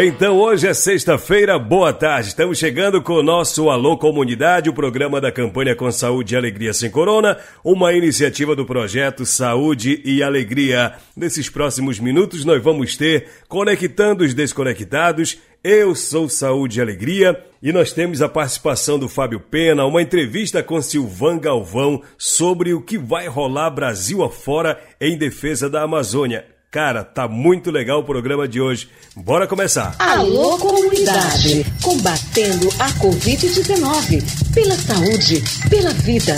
Então hoje é sexta-feira, boa tarde. Estamos chegando com o nosso Alô Comunidade, o programa da campanha com Saúde e Alegria Sem Corona, uma iniciativa do projeto Saúde e Alegria. Nesses próximos minutos nós vamos ter Conectando os Desconectados. Eu sou Saúde e Alegria e nós temos a participação do Fábio Pena, uma entrevista com Silvan Galvão sobre o que vai rolar Brasil afora em defesa da Amazônia. Cara, tá muito legal o programa de hoje. Bora começar. Alô, comunidade. Combatendo a Covid-19. Pela saúde, pela vida.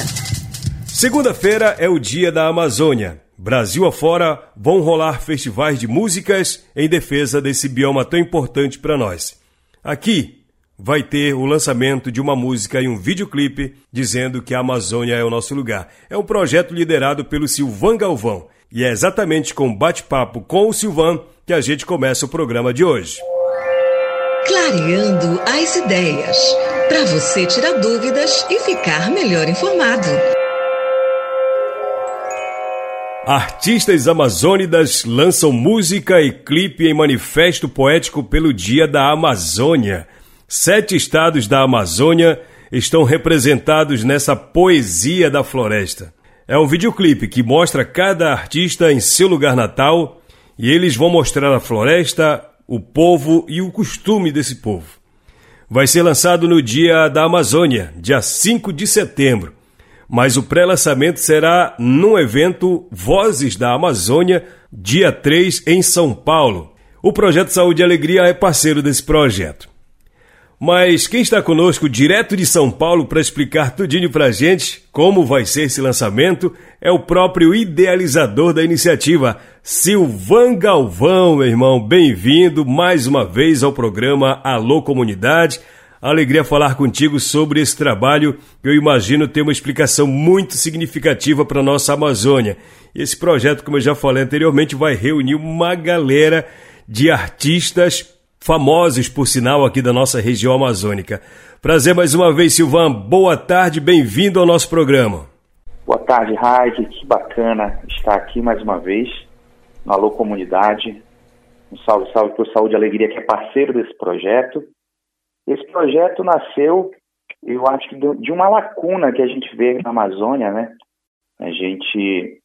Segunda-feira é o Dia da Amazônia. Brasil afora vão rolar festivais de músicas em defesa desse bioma tão importante para nós. Aqui vai ter o lançamento de uma música e um videoclipe dizendo que a Amazônia é o nosso lugar. É um projeto liderado pelo Silvan Galvão e é exatamente com bate-papo com o Silvan que a gente começa o programa de hoje. Clareando as ideias, para você tirar dúvidas e ficar melhor informado. Artistas amazônidas lançam música e clipe em manifesto poético pelo Dia da Amazônia. Sete estados da Amazônia estão representados nessa poesia da floresta. É um videoclipe que mostra cada artista em seu lugar natal e eles vão mostrar a floresta, o povo e o costume desse povo. Vai ser lançado no Dia da Amazônia, dia 5 de setembro, mas o pré-lançamento será num evento Vozes da Amazônia, dia 3 em São Paulo. O Projeto Saúde e Alegria é parceiro desse projeto. Mas quem está conosco direto de São Paulo para explicar tudinho para a gente como vai ser esse lançamento é o próprio idealizador da iniciativa, Silvan Galvão, meu irmão. Bem-vindo mais uma vez ao programa Alô Comunidade. Alegria falar contigo sobre esse trabalho que eu imagino ter uma explicação muito significativa para a nossa Amazônia. Esse projeto, como eu já falei anteriormente, vai reunir uma galera de artistas famosos, por sinal, aqui da nossa região amazônica. Prazer mais uma vez, Silvan. Boa tarde, bem-vindo ao nosso programa. Boa tarde, Raik. Que bacana estar aqui mais uma vez no Alô Comunidade. Um salve, salve por Saúde e Alegria, que é parceiro desse projeto. Esse projeto nasceu, eu acho que de uma lacuna que a gente vê na Amazônia, né? A gente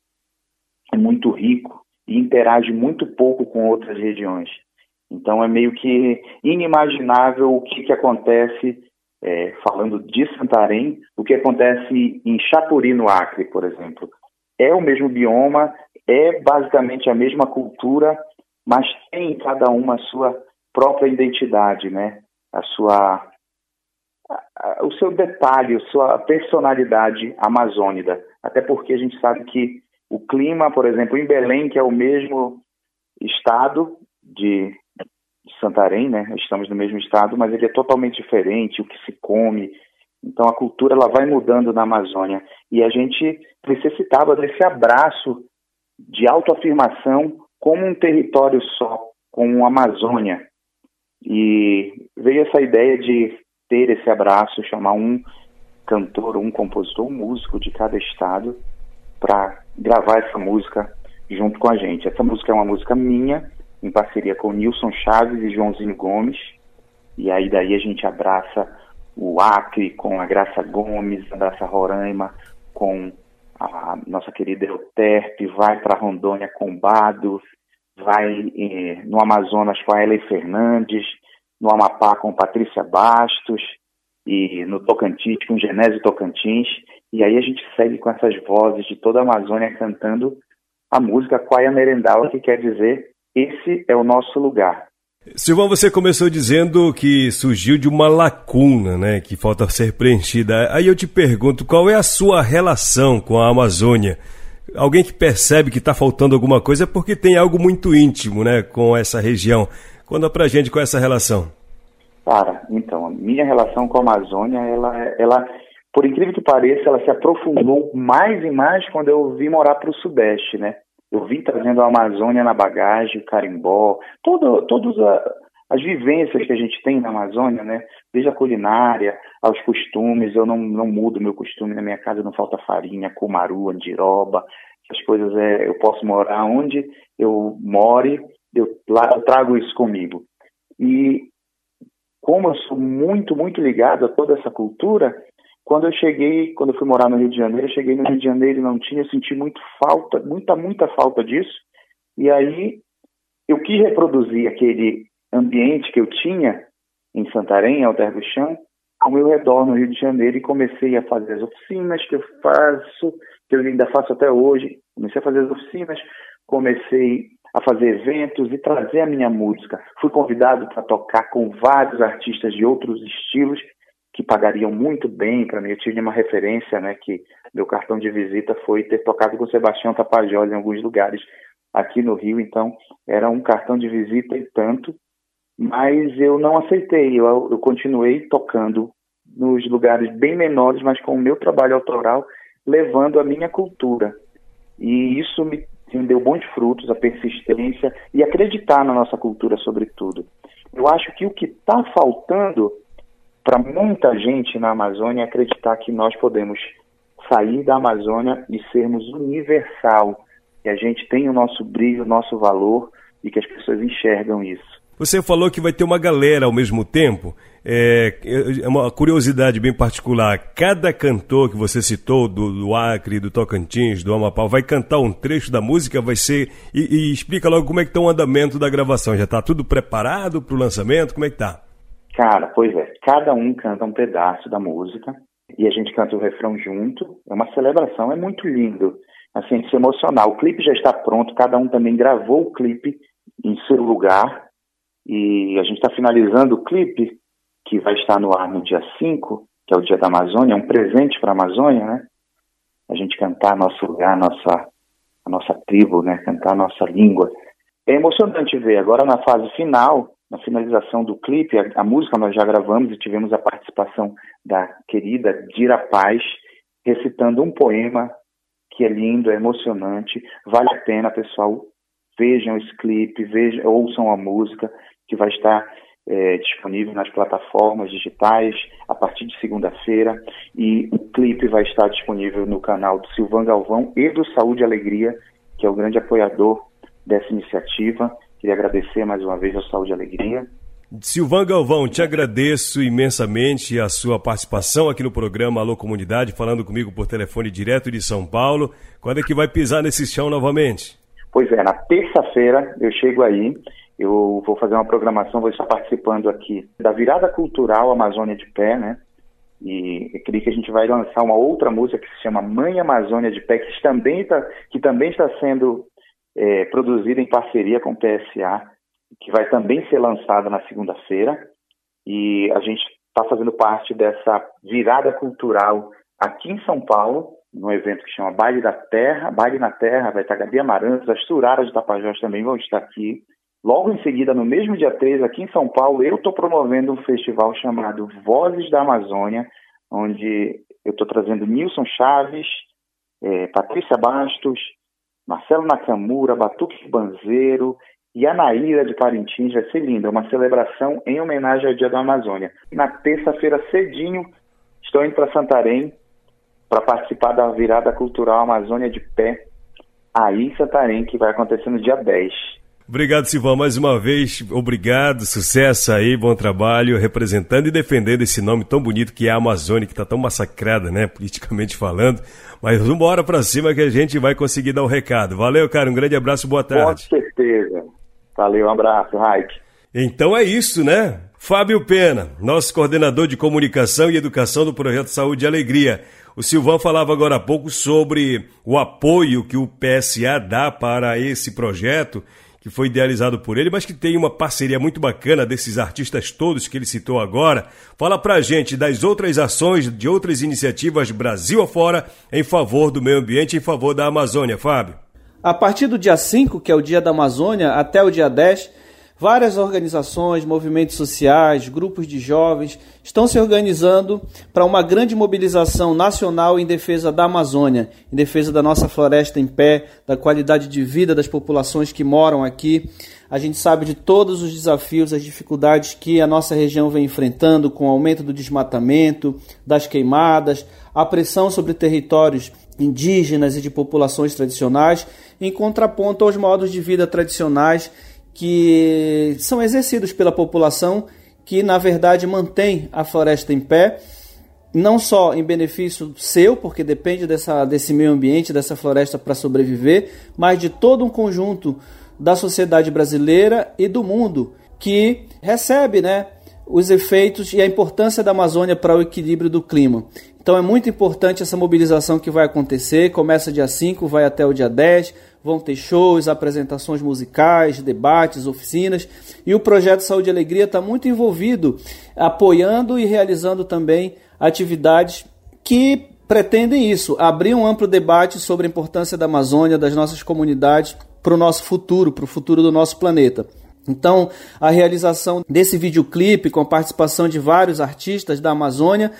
é muito rico e interage muito pouco com outras regiões. Então é meio que inimaginável o que, que acontece, é, falando de Santarém, o que acontece em Chapuri, no Acre, por exemplo. É o mesmo bioma, é basicamente a mesma cultura, mas tem em cada uma a sua própria identidade, né? A sua, a, a, o seu detalhe, a sua personalidade amazônida. Até porque a gente sabe que o clima, por exemplo, em Belém, que é o mesmo estado de Santarém, né? Estamos no mesmo estado, mas ele é totalmente diferente, o que se come. Então a cultura ela vai mudando na Amazônia e a gente necessitava desse abraço de autoafirmação como um território só, como a Amazônia. E veio essa ideia de ter esse abraço, chamar um cantor, um compositor, um músico de cada estado para gravar essa música junto com a gente. Essa música é uma música minha, em parceria com Nilson Chaves e Joãozinho Gomes. E aí daí a gente abraça o Acre com a Graça Gomes, abraça Roraima com a nossa querida Euterpe, vai para Rondônia com Bado, vai eh, no Amazonas com a Ellen Fernandes, no Amapá com Patrícia Bastos e no Tocantins com Genésio Tocantins. E aí a gente segue com essas vozes de toda a Amazônia cantando a música Quaia Merendal, que quer dizer esse é o nosso lugar. Silvão, você começou dizendo que surgiu de uma lacuna, né, que falta ser preenchida. Aí eu te pergunto, qual é a sua relação com a Amazônia? Alguém que percebe que está faltando alguma coisa é porque tem algo muito íntimo, né, com essa região. Conta pra gente com essa relação. Cara, então, a minha relação com a Amazônia, ela, ela, por incrível que pareça, ela se aprofundou mais e mais quando eu vim morar para o Sudeste, né? Eu vim trazendo a Amazônia na bagagem, o carimbó, todo, todas as vivências que a gente tem na Amazônia, né? Desde a culinária aos costumes, eu não, não mudo meu costume na minha casa, não falta farinha, cumaru, andiroba, as coisas é, eu posso morar onde eu more, eu, lá, eu trago isso comigo. E como eu sou muito, muito ligado a toda essa cultura, quando eu cheguei, quando eu fui morar no Rio de Janeiro, cheguei no Rio de Janeiro e não tinha, senti muito falta, muita, muita falta disso. E aí eu quis reproduzir aquele ambiente que eu tinha em Santarém, Alter do Chão, ao meu redor no Rio de Janeiro e comecei a fazer as oficinas que eu faço, que eu ainda faço até hoje. Comecei a fazer as oficinas, comecei a fazer eventos e trazer a minha música. Fui convidado para tocar com vários artistas de outros estilos que pagariam muito bem para mim. Eu tive uma referência, né, que meu cartão de visita foi ter tocado com Sebastião Tapajós em alguns lugares aqui no Rio, então era um cartão de visita e tanto, mas eu não aceitei, eu, eu continuei tocando nos lugares bem menores, mas com o meu trabalho autoral, levando a minha cultura. E isso me deu bons frutos, a persistência e acreditar na nossa cultura, sobretudo. Eu acho que o que está faltando para muita gente na Amazônia acreditar que nós podemos sair da Amazônia e sermos universal, que a gente tem o nosso brilho, o nosso valor e que as pessoas enxergam isso. Você falou que vai ter uma galera ao mesmo tempo. É, é uma curiosidade bem particular. Cada cantor que você citou, do, do Acre, do Tocantins, do Amapá, vai cantar um trecho da música, vai ser. E, e explica logo como é que está o andamento da gravação. Já está tudo preparado para o lançamento? Como é que está? Cara, pois é, cada um canta um pedaço da música e a gente canta o refrão junto. É uma celebração, é muito lindo, assim, se emocionar. O clipe já está pronto, cada um também gravou o clipe em seu lugar e a gente está finalizando o clipe que vai estar no ar no dia 5, que é o dia da Amazônia, é um presente para a Amazônia, né? A gente cantar nosso lugar, nossa, a nossa tribo, né? Cantar nossa língua. É emocionante ver. Agora na fase final, na finalização do clipe, a, a, música nós já gravamos e tivemos a participação da querida Dira Paz, recitando um poema que é lindo, é emocionante, vale a pena, pessoal, vejam esse clipe, vejam, ouçam a música, que vai estar é, disponível nas plataformas digitais a partir de segunda-feira e o clipe vai estar disponível no canal do Silvan Galvão e do Saúde e Alegria, que é o grande apoiador dessa iniciativa. Queria agradecer mais uma vez ao Saúde e Alegria. Silvan Galvão, te agradeço imensamente a sua participação aqui no programa Alô Comunidade, falando comigo por telefone direto de São Paulo. Quando é que vai pisar nesse chão novamente? Pois é, na terça-feira eu chego aí, eu vou fazer uma programação, vou estar participando aqui da virada cultural Amazônia de Pé, né? E eu creio que a gente vai lançar uma outra música que se chama Mãe Amazônia de Pé, que também, tá, que também está sendo é, produzida em parceria com o PSA, que vai também ser lançada na segunda-feira. E a gente está fazendo parte dessa virada cultural aqui em São Paulo, num evento que chama Baile da Terra. Baile na Terra, vai estar Gabi Amarantos, as Turaras de Tapajós também vão estar aqui. Logo em seguida, no mesmo dia 13, aqui em São Paulo, eu estou promovendo um festival chamado Vozes da Amazônia, onde eu estou trazendo Nilson Chaves, é, Patrícia Bastos, Marcelo Nakamura, Batuque Banzeiro e Anaíra de Parintins. Vai ser lindo, é uma celebração em homenagem ao Dia da Amazônia. Na terça-feira, cedinho, estou indo para Santarém para participar da virada cultural Amazônia de Pé, aí em Santarém, que vai acontecer no dia 10. Obrigado, Silvão, mais uma vez. Obrigado, sucesso aí, bom trabalho, representando e defendendo esse nome tão bonito que é a Amazônia, que está tão massacrada, né, politicamente falando. Mas vamos embora para cima que a gente vai conseguir dar o um recado. Valeu, cara, um grande abraço, boa tarde. Com certeza. Valeu, um abraço, Raik. Então é isso, né? Fábio Pena, nosso coordenador de comunicação e educação do Projeto Saúde e Alegria. O Silvão falava agora há pouco sobre o apoio que o PSA dá para esse projeto que foi idealizado por ele, mas que tem uma parceria muito bacana desses artistas todos que ele citou agora. Fala pra gente das outras ações, de outras iniciativas Brasil afora em favor do meio ambiente, em favor da Amazônia, Fábio. A partir do dia 5, que é o dia da Amazônia, até o dia 10, Várias organizações, movimentos sociais, grupos de jovens estão se organizando para uma grande mobilização nacional em defesa da Amazônia, em defesa da nossa floresta em pé, da qualidade de vida das populações que moram aqui. A gente sabe de todos os desafios, as dificuldades que a nossa região vem enfrentando com o aumento do desmatamento, das queimadas, a pressão sobre territórios indígenas e de populações tradicionais, em contraponto aos modos de vida tradicionais que são exercidos pela população que, na verdade, mantém a floresta em pé, não só em benefício seu, porque depende dessa, desse meio ambiente, dessa floresta para sobreviver, mas de todo um conjunto da sociedade brasileira e do mundo que recebe né, os efeitos e a importância da Amazônia para o equilíbrio do clima. Então é muito importante essa mobilização que vai acontecer, começa dia 5, vai até o dia 10, vão ter shows, apresentações musicais, debates, oficinas, e o projeto Saúde e Alegria está muito envolvido, apoiando e realizando também atividades que pretendem isso, abrir um amplo debate sobre a importância da Amazônia, das nossas comunidades, para o nosso futuro, para o futuro do nosso planeta. Então, a realização desse videoclipe com a participação de vários artistas da Amazônia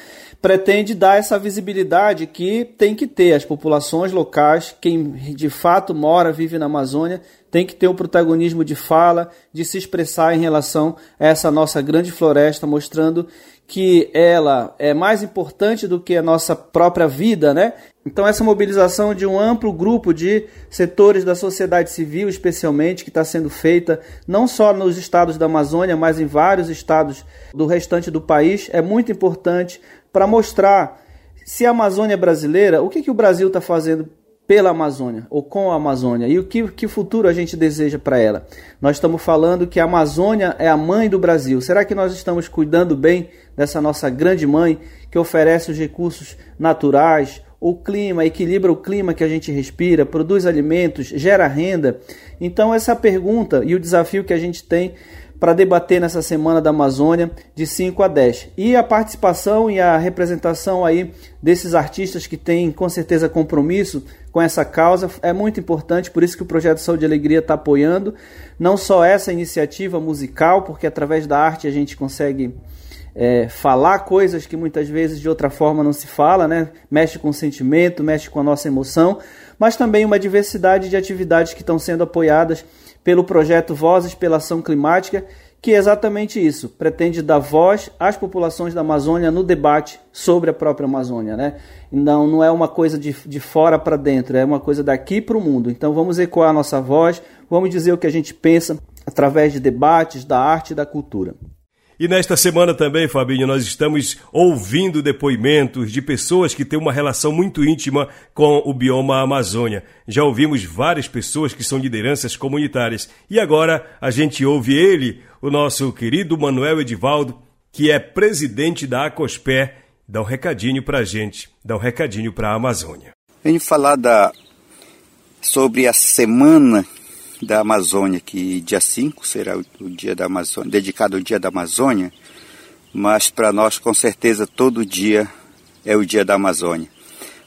pretende dar essa visibilidade que tem que ter as populações locais, quem de fato mora, vive na Amazônia, tem que ter o protagonismo de fala, de se expressar em relação a essa nossa grande floresta, mostrando que ela é mais importante do que a nossa própria vida, né? Então essa mobilização de um amplo grupo de setores da sociedade civil, especialmente, que está sendo feita não só nos estados da Amazônia, mas em vários estados do restante do país, é muito importante para mostrar se a Amazônia é brasileira, o que, que o Brasil está fazendo pela Amazônia ou com a Amazônia e o que, que futuro a gente deseja para ela. Nós estamos falando que a Amazônia é a mãe do Brasil. Será que nós estamos cuidando bem dessa nossa grande mãe que oferece os recursos naturais, o clima, equilibra o clima que a gente respira, produz alimentos, gera renda? Então, essa pergunta e o desafio que a gente tem para debater nessa semana da Amazônia de 5 a 10. E a participação e a representação aí desses artistas que têm com certeza compromisso com essa causa é muito importante, por isso que o projeto Saúde e Alegria está apoiando não só essa iniciativa musical, porque através da arte a gente consegue é, falar coisas que muitas vezes de outra forma não se fala, né? mexe com o sentimento, mexe com a nossa emoção, mas também uma diversidade de atividades que estão sendo apoiadas pelo projeto Vozes pela Ação Climática, que é exatamente isso, pretende dar voz às populações da Amazônia no debate sobre a própria Amazônia. Né? Então não é uma coisa de, de fora para dentro, é uma coisa daqui para o mundo. Então vamos ecoar a nossa voz, vamos dizer o que a gente pensa através de debates, da arte e da cultura. E nesta semana também, Fabinho, nós estamos ouvindo depoimentos de pessoas que têm uma relação muito íntima com o bioma Amazônia. Já ouvimos várias pessoas que são lideranças comunitárias. E agora a gente ouve ele, o nosso querido Manuel Edivaldo, que é presidente da Acospé. Dá um recadinho para a gente, dá um recadinho para a Amazônia. Venho falar da, sobre a semana da Amazônia, que dia 5 será o dia da Amazônia, dedicado ao dia da Amazônia, mas para nós com certeza todo dia é o dia da Amazônia.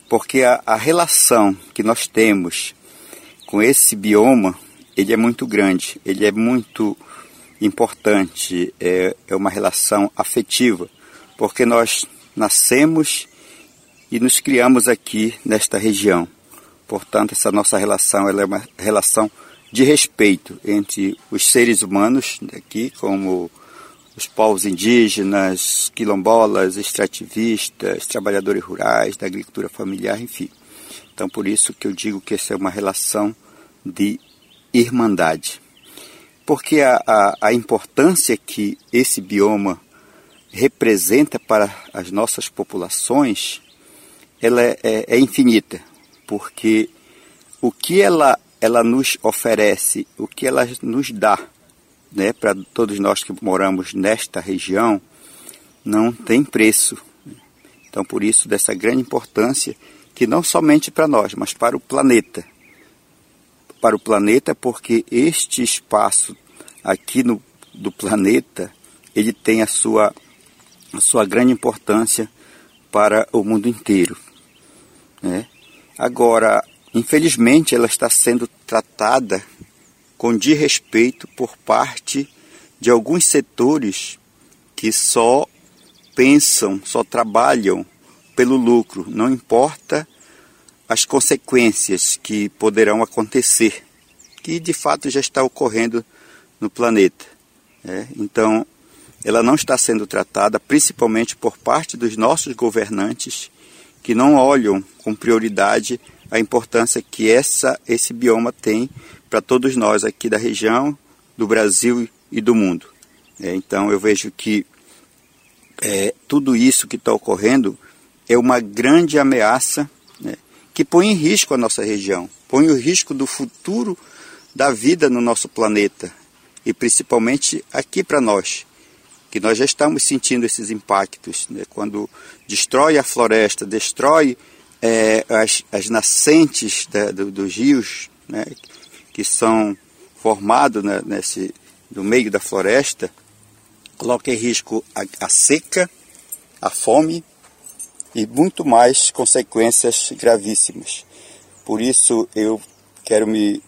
Porque a, a relação que nós temos com esse bioma, ele é muito grande, ele é muito importante, é, é uma relação afetiva, porque nós nascemos e nos criamos aqui nesta região. Portanto, essa nossa relação ela é uma relação de respeito entre os seres humanos aqui, como os povos indígenas, quilombolas, extrativistas, trabalhadores rurais, da agricultura familiar, enfim. Então, por isso que eu digo que essa é uma relação de irmandade. Porque a, a, a importância que esse bioma representa para as nossas populações, ela é, é, é infinita. Porque o que ela ela nos oferece, o que ela nos dá, né, para todos nós que moramos nesta região, não tem preço. Então, por isso, dessa grande importância, que não somente para nós, mas para o planeta. para o planeta, porque este espaço aqui no, do planeta ele tem a sua, a sua grande importância para o mundo inteiro. Né? Agora, infelizmente, ela está sendo tratada com desrespeito por parte de alguns setores que só pensam, só trabalham pelo lucro, não importa as consequências que poderão acontecer, que de fato já está ocorrendo no planeta. Né? Então, ela não está sendo tratada principalmente por parte dos nossos governantes que não olham com prioridade a importância que essa, esse bioma tem para todos nós aqui da região, do Brasil e do mundo. É, então eu vejo que é, tudo isso que está ocorrendo é uma grande ameaça né, que põe em risco a nossa região, põe o risco do futuro da vida no nosso planeta e principalmente aqui para nós, que nós já estamos sentindo esses impactos, né, quando destrói a floresta, destrói é, as, as, nascentes da, do, dos rios, né, que são formados né, nesse, no meio da floresta, coloca em risco a, a seca, a fome e muito mais consequências gravíssimas. Por isso eu quero me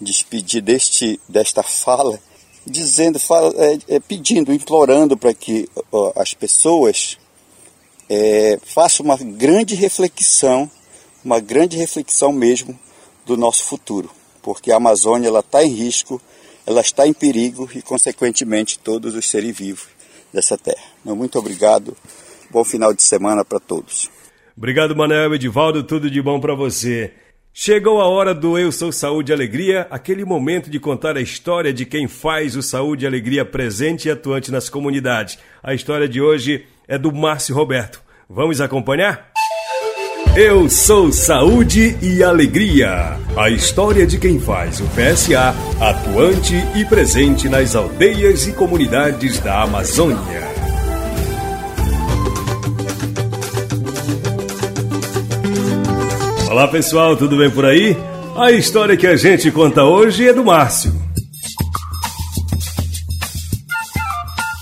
despedir deste, desta fala, dizendo, fala, é, é, pedindo, implorando para que ó, as pessoas é, façam uma grande reflexão, uma grande reflexão mesmo do nosso futuro, porque a Amazônia está em risco, ela está em perigo e, consequentemente, todos os seres vivos dessa terra. Muito obrigado. Bom final de semana para todos. Obrigado, Manuel Edivaldo. Tudo de bom para você. Chegou a hora do Eu Sou Saúde e Alegria, aquele momento de contar a história de quem faz o Saúde e Alegria presente e atuante nas comunidades. A história de hoje é do Márcio Roberto. Vamos acompanhar? Eu sou Saúde e Alegria. A história de quem faz o PSA, atuante e presente nas aldeias e comunidades da Amazônia. Olá pessoal, tudo bem por aí? A história que a gente conta hoje é do Márcio.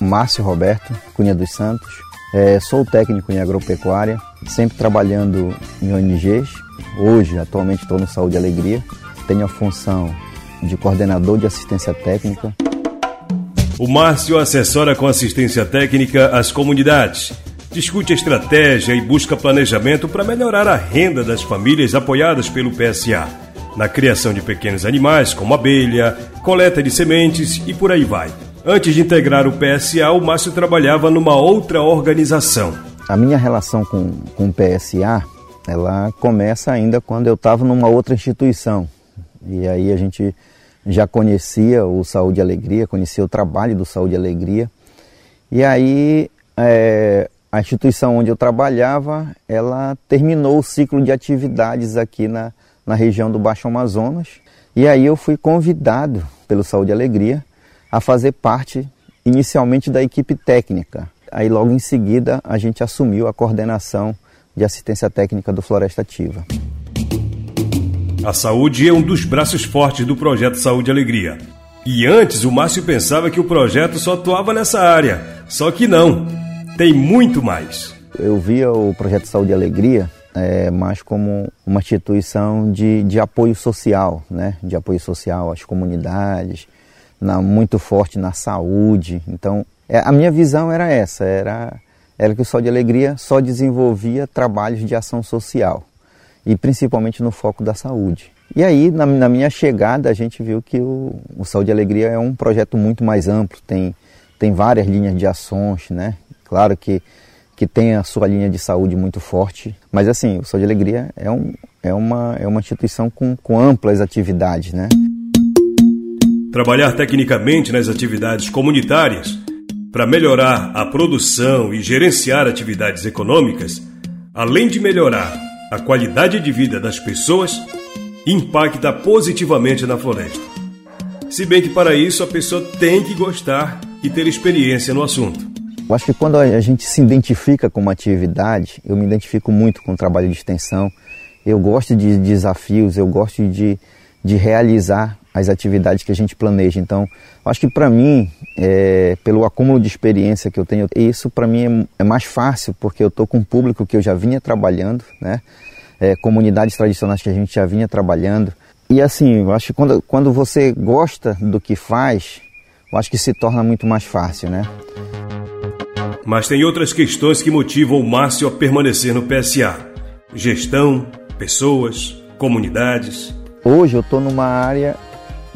Márcio Roberto Cunha dos Santos, é, sou técnico em agropecuária, sempre trabalhando em ONGs. Hoje, atualmente, estou no Saúde e Alegria. Tenho a função de coordenador de assistência técnica. O Márcio assessora com assistência técnica as comunidades. Discute estratégia e busca planejamento para melhorar a renda das famílias apoiadas pelo PSA. Na criação de pequenos animais, como abelha, coleta de sementes e por aí vai. Antes de integrar o PSA, o Márcio trabalhava numa outra organização, a minha relação com, com o PSA, ela começa ainda quando eu estava numa outra instituição. E aí a gente já conhecia o Saúde e Alegria, conhecia o trabalho do Saúde e Alegria. E aí é, a instituição onde eu trabalhava, ela terminou o ciclo de atividades aqui na, na região do Baixo Amazonas. E aí eu fui convidado pelo Saúde e Alegria a fazer parte inicialmente da equipe técnica Aí logo em seguida a gente assumiu a coordenação de assistência técnica do Floresta Ativa. A saúde é um dos braços fortes do projeto Saúde e Alegria. E antes o Márcio pensava que o projeto só atuava nessa área. Só que não, tem muito mais. Eu via o projeto Saúde e Alegria é, mais como uma instituição de, de apoio social, né? de apoio social às comunidades, na, muito forte na saúde. Então é, a minha visão era essa, era, era que o Sol de Alegria só desenvolvia trabalhos de ação social e principalmente no foco da saúde. E aí, na, na minha chegada, a gente viu que o, o Saúde Alegria é um projeto muito mais amplo, tem, tem várias linhas de ações, né? Claro que, que tem a sua linha de saúde muito forte, mas assim, o Saúde e Alegria é, um, é, uma, é uma instituição com, com amplas atividades, né? Trabalhar tecnicamente nas atividades comunitárias para melhorar a produção e gerenciar atividades econômicas, além de melhorar a qualidade de vida das pessoas, impacta positivamente na floresta. Se bem que para isso a pessoa tem que gostar e ter experiência no assunto. Eu acho que quando a gente se identifica com uma atividade, eu me identifico muito com o trabalho de extensão. Eu gosto de desafios, eu gosto de, de realizar as atividades que a gente planeja. Então, acho que para mim, é, pelo acúmulo de experiência que eu tenho, isso para mim é, é, mais fácil, porque eu estou com um público que eu já vinha trabalhando, né? É, comunidades tradicionais que a gente já vinha trabalhando. E assim, eu acho que quando, quando você gosta do que faz, eu acho que se torna muito mais fácil, né? Mas tem outras questões que motivam o Márcio a permanecer no PSA: gestão, pessoas, comunidades. Hoje eu estou numa área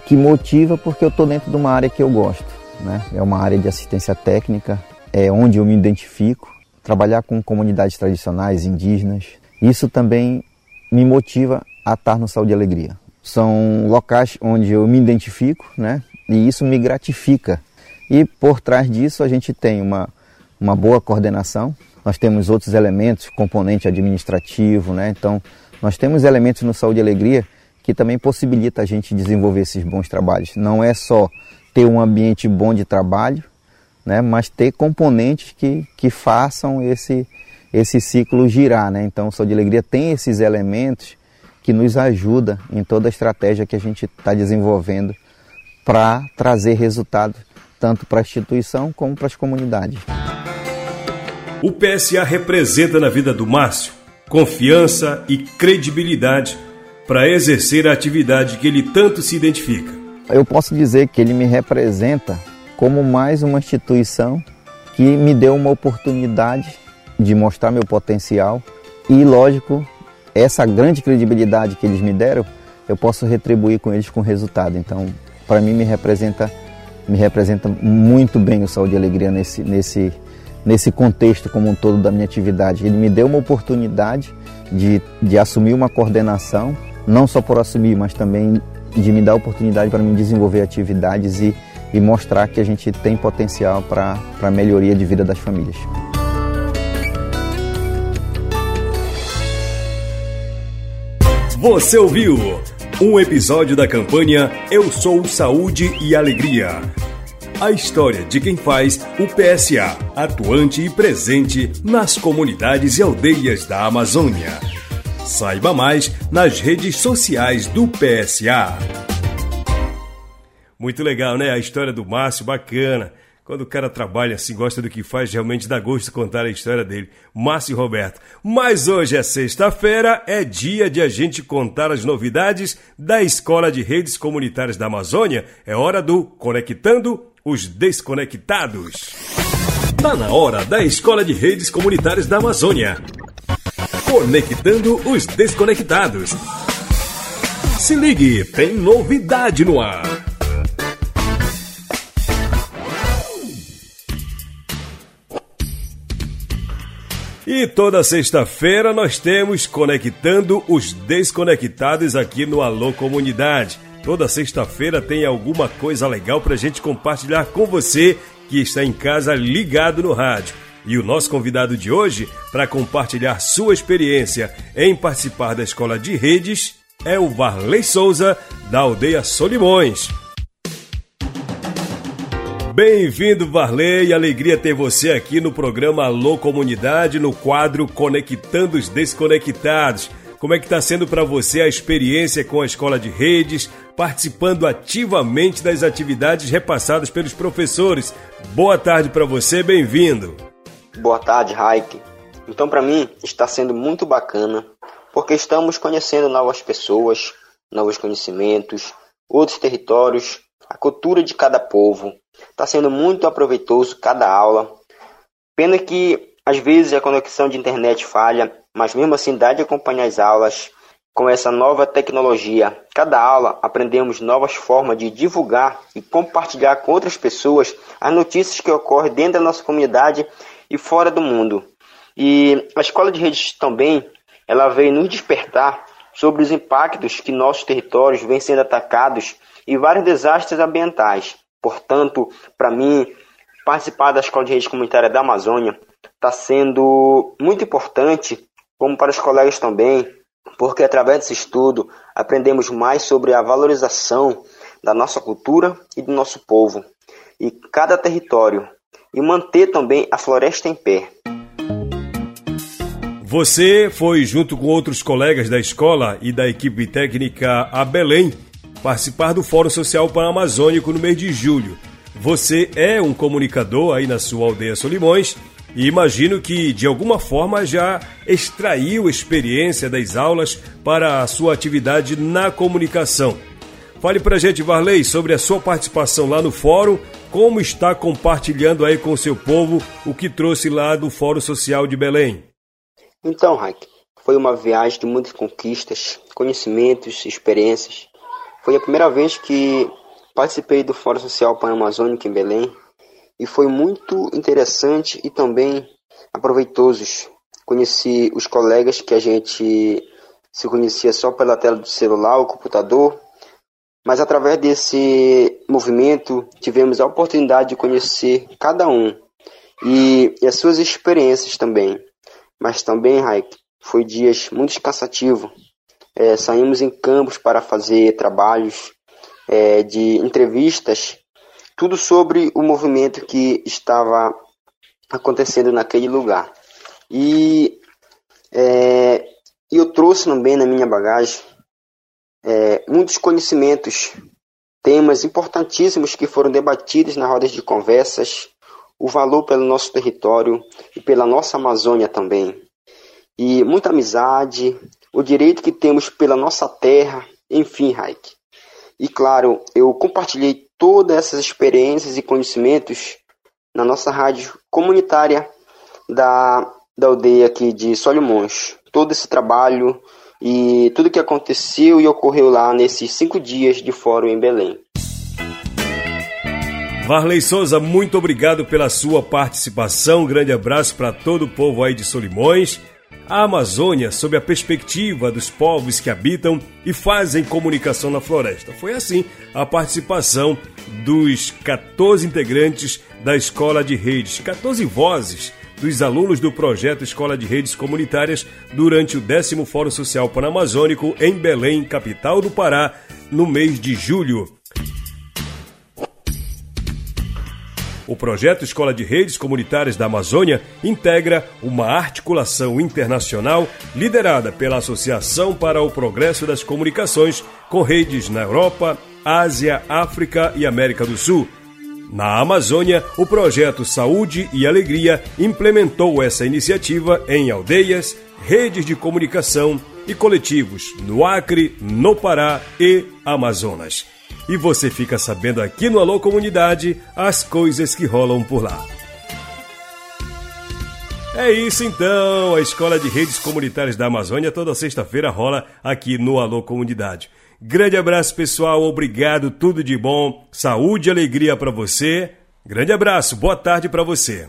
que motiva porque eu estou dentro de uma área que eu gosto. Né? É uma área de assistência técnica, é onde eu me identifico. Trabalhar com comunidades tradicionais, indígenas, isso também me motiva a estar no Saúde e Alegria. São locais onde eu me identifico, né? E isso me gratifica. E por trás disso a gente tem uma uma boa coordenação. Nós temos outros elementos, componente administrativo, né? Então, nós temos elementos no Saúde e Alegria que também possibilita a gente desenvolver esses bons trabalhos. Não é só ter um ambiente bom de trabalho, né? Mas ter componentes que, que façam esse, esse ciclo girar, né? Então, o Saúde e Alegria tem esses elementos que nos ajuda em toda a estratégia que a gente está desenvolvendo para trazer resultado tanto para a instituição como para as comunidades. O PSA representa na vida do Márcio confiança e credibilidade para exercer a atividade que ele tanto se identifica. Eu posso dizer que ele me representa como mais uma instituição que me deu uma oportunidade de mostrar meu potencial e, lógico, essa grande credibilidade que eles me deram, eu posso retribuir com eles com resultado. Então, para mim me representa me representa muito bem o Saúde e Alegria nesse nesse nesse contexto como um todo da minha atividade. Ele me deu uma oportunidade de, de assumir uma coordenação, não só por assumir, mas também de me dar oportunidade para me desenvolver atividades e, e mostrar que a gente tem potencial para a melhoria de vida das famílias. Você ouviu um episódio da campanha Eu Sou Saúde e Alegria a história de quem faz o PSA, atuante e presente nas comunidades e aldeias da Amazônia. Saiba mais nas redes sociais do PSA. Muito legal, né? A história do Márcio, bacana. Quando o cara trabalha assim, gosta do que faz, realmente dá gosto contar a história dele. Márcio Roberto. Mas hoje é sexta-feira, é dia de a gente contar as novidades da Escola de Redes Comunitárias da Amazônia. É hora do Conectando os desconectados. Tá na hora da Escola de Redes Comunitárias da Amazônia. Conectando os desconectados. Se ligue, tem novidade no ar. E toda sexta-feira nós temos Conectando os Desconectados aqui no Alô Comunidade. Toda sexta-feira tem alguma coisa legal para gente compartilhar com você que está em casa ligado no rádio. E o nosso convidado de hoje, para compartilhar sua experiência em participar da Escola de Redes, é o Varley Souza, da aldeia Solimões. Bem-vindo, Varley. Alegria ter você aqui no programa Alô Comunidade, no quadro Conectando os Desconectados. Como é que está sendo para você a experiência com a escola de redes, participando ativamente das atividades repassadas pelos professores? Boa tarde para você, bem-vindo. Boa tarde, Raik. Então, para mim, está sendo muito bacana, porque estamos conhecendo novas pessoas, novos conhecimentos, outros territórios, a cultura de cada povo. Está sendo muito aproveitoso cada aula. Pena que às vezes a conexão de internet falha mas mesmo assim dá de acompanhar as aulas com essa nova tecnologia. Cada aula aprendemos novas formas de divulgar e compartilhar com outras pessoas as notícias que ocorrem dentro da nossa comunidade e fora do mundo. E a escola de redes também, ela veio nos despertar sobre os impactos que nossos territórios vêm sendo atacados e vários desastres ambientais. Portanto, para mim, participar da Escola de Redes Comunitária da Amazônia está sendo muito importante como para os colegas também, porque através desse estudo aprendemos mais sobre a valorização da nossa cultura e do nosso povo e cada território e manter também a floresta em pé. Você foi junto com outros colegas da escola e da equipe técnica a Belém participar do Fórum Social Pan-Amazônico no mês de julho. Você é um comunicador aí na sua aldeia Solimões e imagino que de alguma forma já extraiu experiência das aulas para a sua atividade na comunicação. Fale pra gente, Varley, sobre a sua participação lá no fórum, como está compartilhando aí com o seu povo o que trouxe lá do Fórum Social de Belém. Então, Raik, foi uma viagem de muitas conquistas, conhecimentos, experiências. Foi a primeira vez que participei do Fórum Social Pan-Amazônico em Belém e foi muito interessante e também aproveitoso. Conheci os colegas que a gente se conhecia só pela tela do celular ou computador, mas através desse movimento tivemos a oportunidade de conhecer cada um e, e as suas experiências também. Mas também, Raik, foi dias muito cansativos. É, saímos em campos para fazer trabalhos é, de entrevistas, tudo sobre o movimento que estava acontecendo naquele lugar. E é, eu trouxe também na minha bagagem é, muitos conhecimentos, temas importantíssimos que foram debatidos nas rodas de conversas, o valor pelo nosso território e pela nossa Amazônia também. E muita amizade, o direito que temos pela nossa terra, enfim, Raik. E claro, eu compartilhei todas essas experiências e conhecimentos na nossa rádio comunitária da, da aldeia aqui de Solimões. Todo esse trabalho e tudo que aconteceu e ocorreu lá nesses cinco dias de fórum em Belém. Varley Souza, muito obrigado pela sua participação. Um grande abraço para todo o povo aí de Solimões. A Amazônia sob a perspectiva dos povos que habitam e fazem comunicação na floresta. Foi assim a participação dos 14 integrantes da Escola de Redes, 14 vozes dos alunos do projeto Escola de Redes Comunitárias durante o 10 Fórum Social Panamazônico em Belém, capital do Pará, no mês de julho. O projeto Escola de Redes Comunitárias da Amazônia integra uma articulação internacional liderada pela Associação para o Progresso das Comunicações, com redes na Europa, Ásia, África e América do Sul. Na Amazônia, o projeto Saúde e Alegria implementou essa iniciativa em aldeias, redes de comunicação e coletivos no Acre, no Pará e Amazonas e você fica sabendo aqui no Alô Comunidade as coisas que rolam por lá. É isso então, a Escola de Redes Comunitárias da Amazônia toda sexta-feira rola aqui no Alô Comunidade. Grande abraço pessoal, obrigado, tudo de bom, saúde e alegria para você. Grande abraço, boa tarde para você.